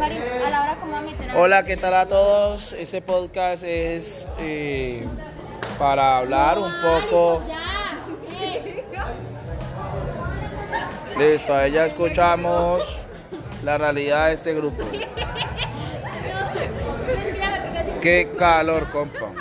Karim, a la hora como va a meter Hola, ¿qué tal a todos? Este podcast es eh, para hablar un pues poco. Eh. Listo, ahí ya escuchamos la realidad de este grupo. Qué calor, compa.